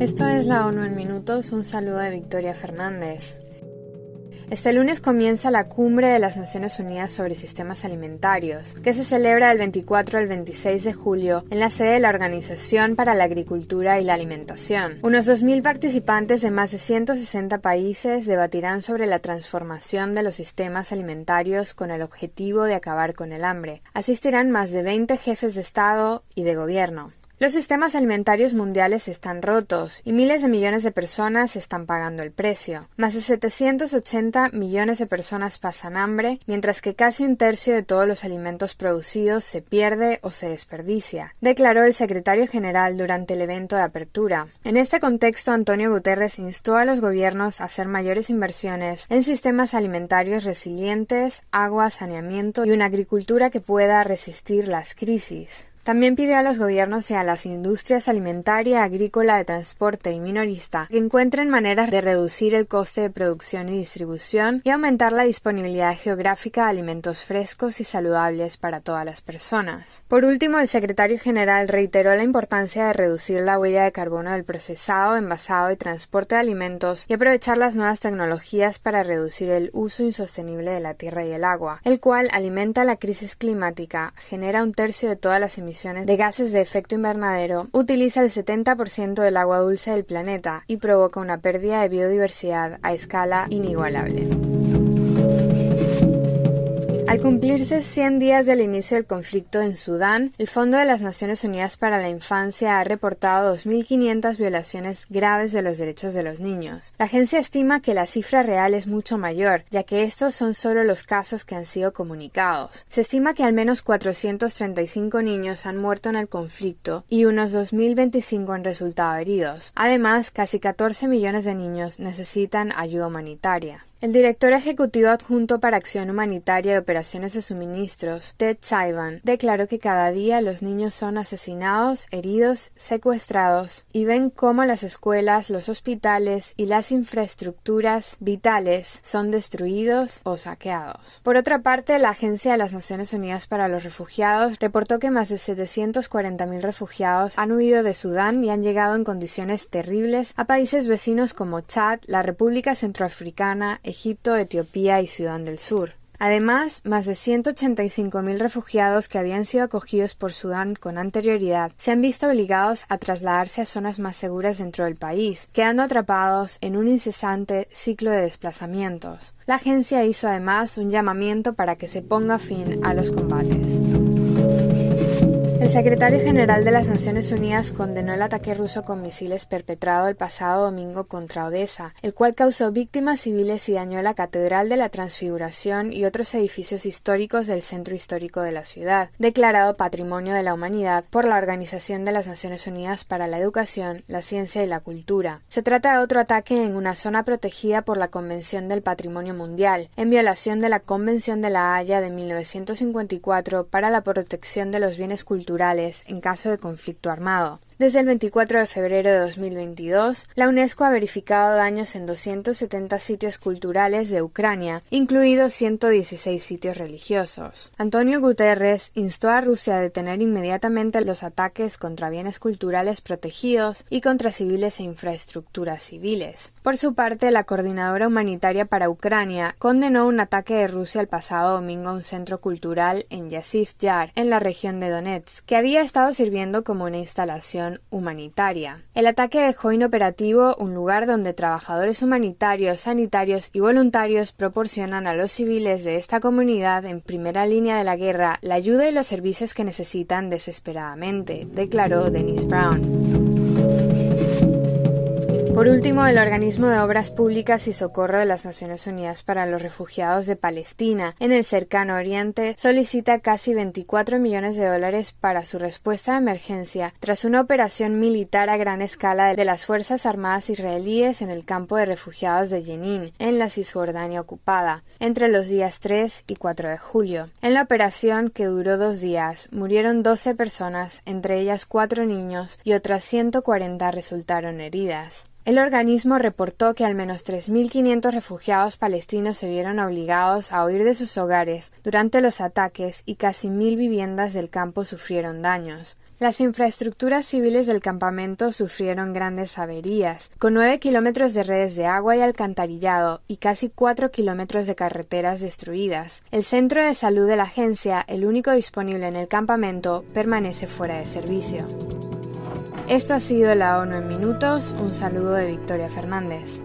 Esto es la ONU en minutos, un saludo de Victoria Fernández. Este lunes comienza la cumbre de las Naciones Unidas sobre Sistemas Alimentarios, que se celebra del 24 al 26 de julio en la sede de la Organización para la Agricultura y la Alimentación. Unos 2.000 participantes de más de 160 países debatirán sobre la transformación de los sistemas alimentarios con el objetivo de acabar con el hambre. Asistirán más de 20 jefes de Estado y de Gobierno. Los sistemas alimentarios mundiales están rotos y miles de millones de personas están pagando el precio. Más de 780 millones de personas pasan hambre, mientras que casi un tercio de todos los alimentos producidos se pierde o se desperdicia, declaró el secretario general durante el evento de apertura. En este contexto, Antonio Guterres instó a los gobiernos a hacer mayores inversiones en sistemas alimentarios resilientes, agua, saneamiento y una agricultura que pueda resistir las crisis. También pidió a los gobiernos y a las industrias alimentaria, agrícola, de transporte y minorista que encuentren maneras de reducir el coste de producción y distribución y aumentar la disponibilidad geográfica de alimentos frescos y saludables para todas las personas. Por último, el secretario general reiteró la importancia de reducir la huella de carbono del procesado, envasado y transporte de alimentos y aprovechar las nuevas tecnologías para reducir el uso insostenible de la tierra y el agua, el cual alimenta la crisis climática, genera un tercio de todas las emisiones de gases de efecto invernadero, utiliza el 70% del agua dulce del planeta y provoca una pérdida de biodiversidad a escala inigualable. Cumplirse 100 días del inicio del conflicto en Sudán, el Fondo de las Naciones Unidas para la Infancia ha reportado 2.500 violaciones graves de los derechos de los niños. La agencia estima que la cifra real es mucho mayor, ya que estos son solo los casos que han sido comunicados. Se estima que al menos 435 niños han muerto en el conflicto y unos 2.025 han resultado heridos. Además, casi 14 millones de niños necesitan ayuda humanitaria. El director ejecutivo adjunto para Acción Humanitaria y Operaciones de Suministros, Ted Chaivan, declaró que cada día los niños son asesinados, heridos, secuestrados y ven cómo las escuelas, los hospitales y las infraestructuras vitales son destruidos o saqueados. Por otra parte, la Agencia de las Naciones Unidas para los Refugiados reportó que más de 740.000 refugiados han huido de Sudán y han llegado en condiciones terribles a países vecinos como Chad, la República Centroafricana, Etiopía y Sudán del Sur. Además, más de 185.000 refugiados que habían sido acogidos por Sudán con anterioridad se han visto obligados a trasladarse a zonas más seguras dentro del país, quedando atrapados en un incesante ciclo de desplazamientos. La agencia hizo además un llamamiento para que se ponga fin a los combates. El secretario general de las Naciones Unidas condenó el ataque ruso con misiles perpetrado el pasado domingo contra Odessa, el cual causó víctimas civiles y dañó la Catedral de la Transfiguración y otros edificios históricos del centro histórico de la ciudad, declarado Patrimonio de la Humanidad por la Organización de las Naciones Unidas para la Educación, la Ciencia y la Cultura. Se trata de otro ataque en una zona protegida por la Convención del Patrimonio Mundial, en violación de la Convención de la Haya de 1954 para la protección de los bienes culturales en caso de conflicto armado. Desde el 24 de febrero de 2022, la UNESCO ha verificado daños en 270 sitios culturales de Ucrania, incluidos 116 sitios religiosos. Antonio Guterres instó a Rusia a detener inmediatamente los ataques contra bienes culturales protegidos y contra civiles e infraestructuras civiles. Por su parte, la coordinadora humanitaria para Ucrania condenó un ataque de Rusia el pasado domingo a un centro cultural en Yaziv Yar, en la región de Donetsk, que había estado sirviendo como una instalación humanitaria. El ataque dejó inoperativo un lugar donde trabajadores humanitarios, sanitarios y voluntarios proporcionan a los civiles de esta comunidad en primera línea de la guerra la ayuda y los servicios que necesitan desesperadamente, declaró Dennis Brown. Por último, el Organismo de Obras Públicas y Socorro de las Naciones Unidas para los Refugiados de Palestina en el cercano Oriente solicita casi 24 millones de dólares para su respuesta de emergencia tras una operación militar a gran escala de las Fuerzas Armadas israelíes en el campo de refugiados de Jenin, en la Cisjordania ocupada, entre los días 3 y 4 de julio. En la operación, que duró dos días, murieron 12 personas, entre ellas cuatro niños, y otras 140 resultaron heridas. El organismo reportó que al menos 3.500 refugiados palestinos se vieron obligados a huir de sus hogares durante los ataques y casi mil viviendas del campo sufrieron daños. Las infraestructuras civiles del campamento sufrieron grandes averías, con nueve kilómetros de redes de agua y alcantarillado y casi cuatro kilómetros de carreteras destruidas. El centro de salud de la agencia, el único disponible en el campamento, permanece fuera de servicio. Esto ha sido la ONU en minutos. Un saludo de Victoria Fernández.